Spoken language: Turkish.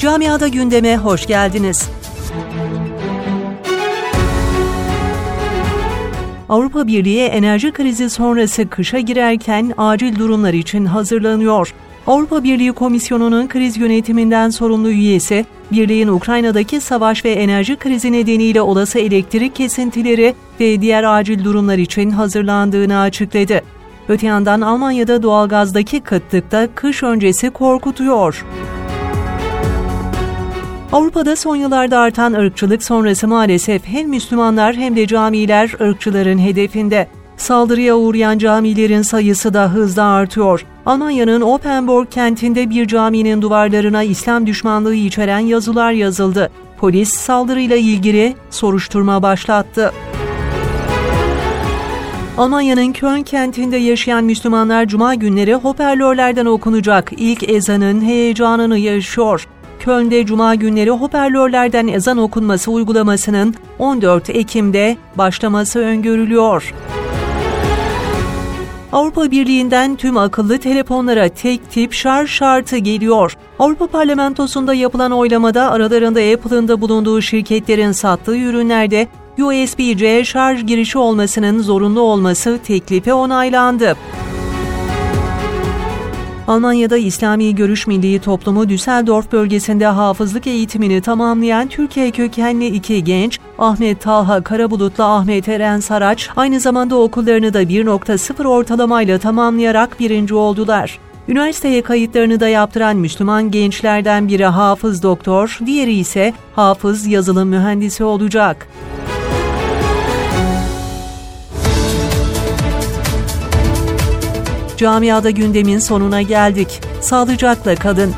Camiada gündeme hoş geldiniz. Avrupa Birliği enerji krizi sonrası kışa girerken acil durumlar için hazırlanıyor. Avrupa Birliği Komisyonu'nun kriz yönetiminden sorumlu üyesi, Birliğin Ukrayna'daki savaş ve enerji krizi nedeniyle olası elektrik kesintileri ve diğer acil durumlar için hazırlandığını açıkladı. Öte yandan Almanya'da doğalgazdaki kıtlıkta kış öncesi korkutuyor. Avrupa'da son yıllarda artan ırkçılık sonrası maalesef hem Müslümanlar hem de camiler ırkçıların hedefinde. Saldırıya uğrayan camilerin sayısı da hızla artıyor. Almanya'nın Oppenborg kentinde bir caminin duvarlarına İslam düşmanlığı içeren yazılar yazıldı. Polis saldırıyla ilgili soruşturma başlattı. Almanya'nın Köln kentinde yaşayan Müslümanlar cuma günleri hoparlörlerden okunacak ilk ezanın heyecanını yaşıyor. Köln'de cuma günleri hoparlörlerden ezan okunması uygulamasının 14 Ekim'de başlaması öngörülüyor. Avrupa Birliği'nden tüm akıllı telefonlara tek tip şarj şartı geliyor. Avrupa Parlamentosu'nda yapılan oylamada aralarında Apple'ın da bulunduğu şirketlerin sattığı ürünlerde USB-C şarj girişi olmasının zorunlu olması teklifi onaylandı. Almanya'da İslami Görüş Milli Toplumu Düsseldorf bölgesinde hafızlık eğitimini tamamlayan Türkiye kökenli iki genç, Ahmet Talha Karabulut'la Ahmet Eren Saraç, aynı zamanda okullarını da 1.0 ortalamayla tamamlayarak birinci oldular. Üniversiteye kayıtlarını da yaptıran Müslüman gençlerden biri hafız doktor, diğeri ise hafız yazılım mühendisi olacak. Camiada gündemin sonuna geldik. Sağlıcakla kalın.